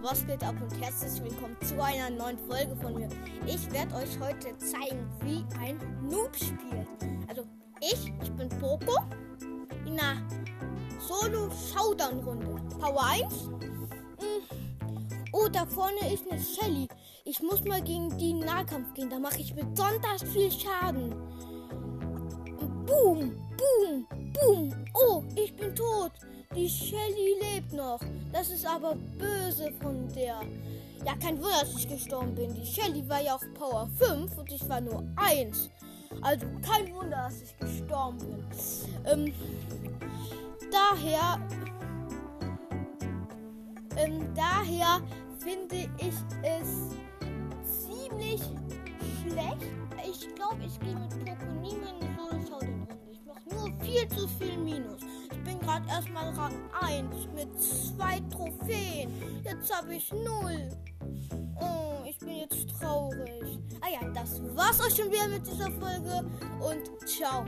was geht ab und herzlich willkommen zu einer neuen Folge von mir. Ich werde euch heute zeigen, wie ein Noob spielt. Also ich, ich bin Poco in einer Solo-Showdown-Runde. Power 1. Mm. Oh, da vorne ist eine Shelly. Ich muss mal gegen die Nahkampf gehen. Da mache ich besonders viel Schaden. Boom, boom. Tot. Die Shelly lebt noch. Das ist aber böse von der. Ja, kein Wunder, dass ich gestorben bin. Die Shelly war ja auch Power 5 und ich war nur 1. Also kein Wunder, dass ich gestorben bin. Ähm, daher. Ähm, daher finde ich es ziemlich schlecht. Ich glaube, ich gehe mit Poco nie mehr in den Runde. Ich mache nur viel zu viel Minus. Ich bin gerade erstmal Rang 1 mit zwei Trophäen. Jetzt habe ich 0. Oh, ich bin jetzt traurig. Ah ja, das war's auch schon wieder mit dieser Folge und ciao.